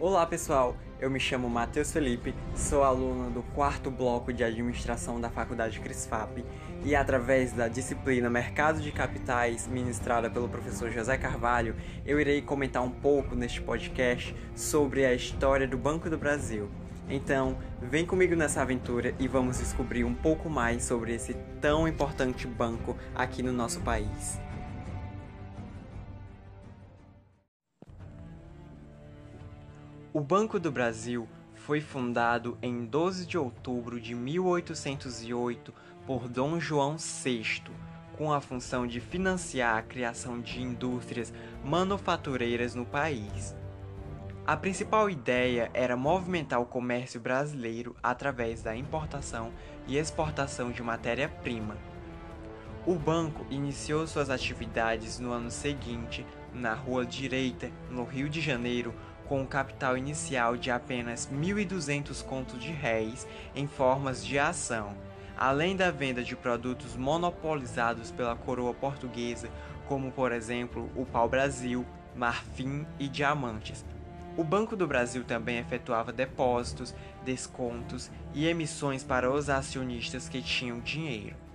Olá pessoal, eu me chamo Matheus Felipe, sou aluno do quarto bloco de administração da Faculdade Crisfap e através da disciplina Mercado de Capitais, ministrada pelo professor José Carvalho, eu irei comentar um pouco neste podcast sobre a história do Banco do Brasil. Então, vem comigo nessa aventura e vamos descobrir um pouco mais sobre esse tão importante banco aqui no nosso país. O Banco do Brasil foi fundado em 12 de outubro de 1808 por Dom João VI, com a função de financiar a criação de indústrias manufatureiras no país. A principal ideia era movimentar o comércio brasileiro através da importação e exportação de matéria-prima. O banco iniciou suas atividades no ano seguinte na Rua Direita, no Rio de Janeiro, com um capital inicial de apenas 1.200 contos de réis em formas de ação, além da venda de produtos monopolizados pela coroa portuguesa, como por exemplo o pau-brasil, marfim e diamantes. O Banco do Brasil também efetuava depósitos, descontos e emissões para os acionistas que tinham dinheiro.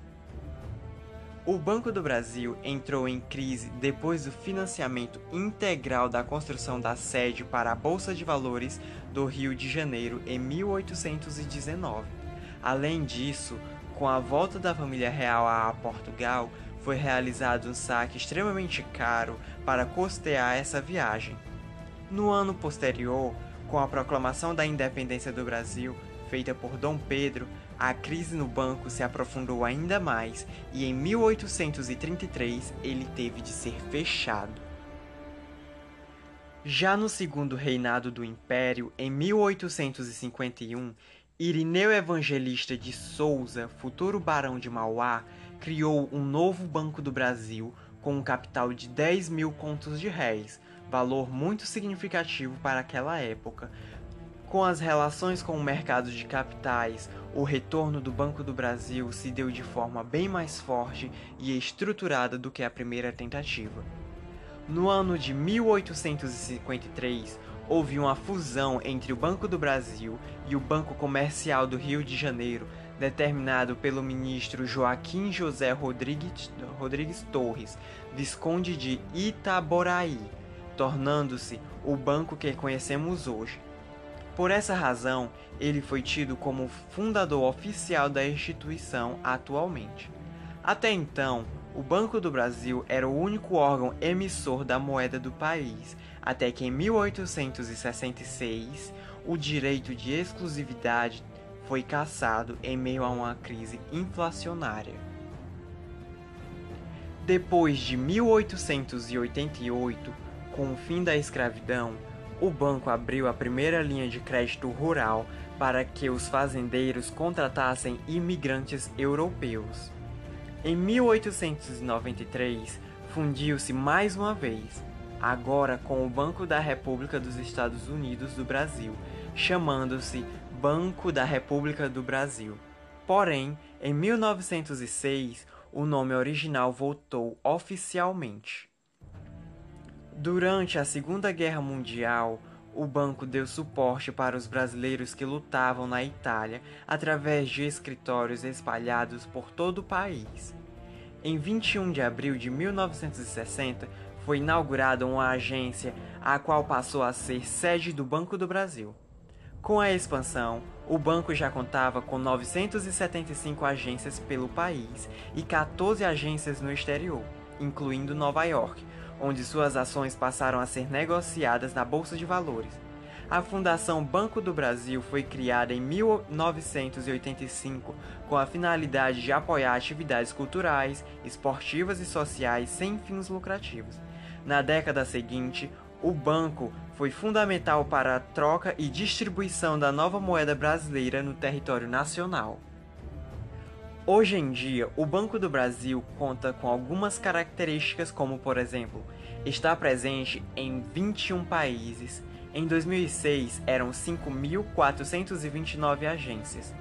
O Banco do Brasil entrou em crise depois do financiamento integral da construção da sede para a Bolsa de Valores do Rio de Janeiro em 1819. Além disso, com a volta da família real a Portugal, foi realizado um saque extremamente caro para custear essa viagem. No ano posterior, com a proclamação da independência do Brasil, feita por Dom Pedro, a crise no banco se aprofundou ainda mais e em 1833 ele teve de ser fechado. Já no segundo reinado do Império, em 1851, Irineu Evangelista de Souza, futuro barão de Mauá, criou um novo Banco do Brasil com um capital de 10 mil contos de réis, valor muito significativo para aquela época, com as relações com o mercado de capitais, o retorno do Banco do Brasil se deu de forma bem mais forte e estruturada do que a primeira tentativa. No ano de 1853, houve uma fusão entre o Banco do Brasil e o Banco Comercial do Rio de Janeiro, determinado pelo ministro Joaquim José Rodrigues, Rodrigues Torres, Visconde de Itaboraí, tornando-se o banco que conhecemos hoje. Por essa razão, ele foi tido como fundador oficial da instituição atualmente. Até então, o Banco do Brasil era o único órgão emissor da moeda do país, até que em 1866 o direito de exclusividade foi cassado em meio a uma crise inflacionária. Depois de 1888, com o fim da escravidão, o banco abriu a primeira linha de crédito rural para que os fazendeiros contratassem imigrantes europeus. Em 1893, fundiu-se mais uma vez, agora com o Banco da República dos Estados Unidos do Brasil, chamando-se Banco da República do Brasil. Porém, em 1906, o nome original voltou oficialmente. Durante a Segunda Guerra Mundial, o banco deu suporte para os brasileiros que lutavam na Itália através de escritórios espalhados por todo o país. Em 21 de abril de 1960, foi inaugurada uma agência, a qual passou a ser sede do Banco do Brasil. Com a expansão, o banco já contava com 975 agências pelo país e 14 agências no exterior, incluindo Nova York, onde suas ações passaram a ser negociadas na Bolsa de Valores. A Fundação Banco do Brasil foi criada em 1985 com a finalidade de apoiar atividades culturais, esportivas e sociais sem fins lucrativos. Na década seguinte, o banco foi fundamental para a troca e distribuição da nova moeda brasileira no território nacional. Hoje em dia, o Banco do Brasil conta com algumas características, como, por exemplo, estar presente em 21 países. Em 2006, eram 5.429 agências.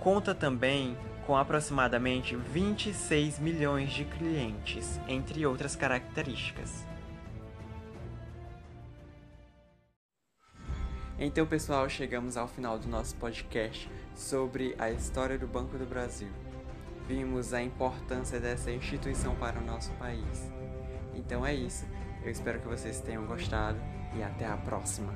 Conta também com aproximadamente 26 milhões de clientes, entre outras características. Então, pessoal, chegamos ao final do nosso podcast sobre a história do Banco do Brasil. Vimos a importância dessa instituição para o nosso país. Então é isso. Eu espero que vocês tenham gostado e até a próxima.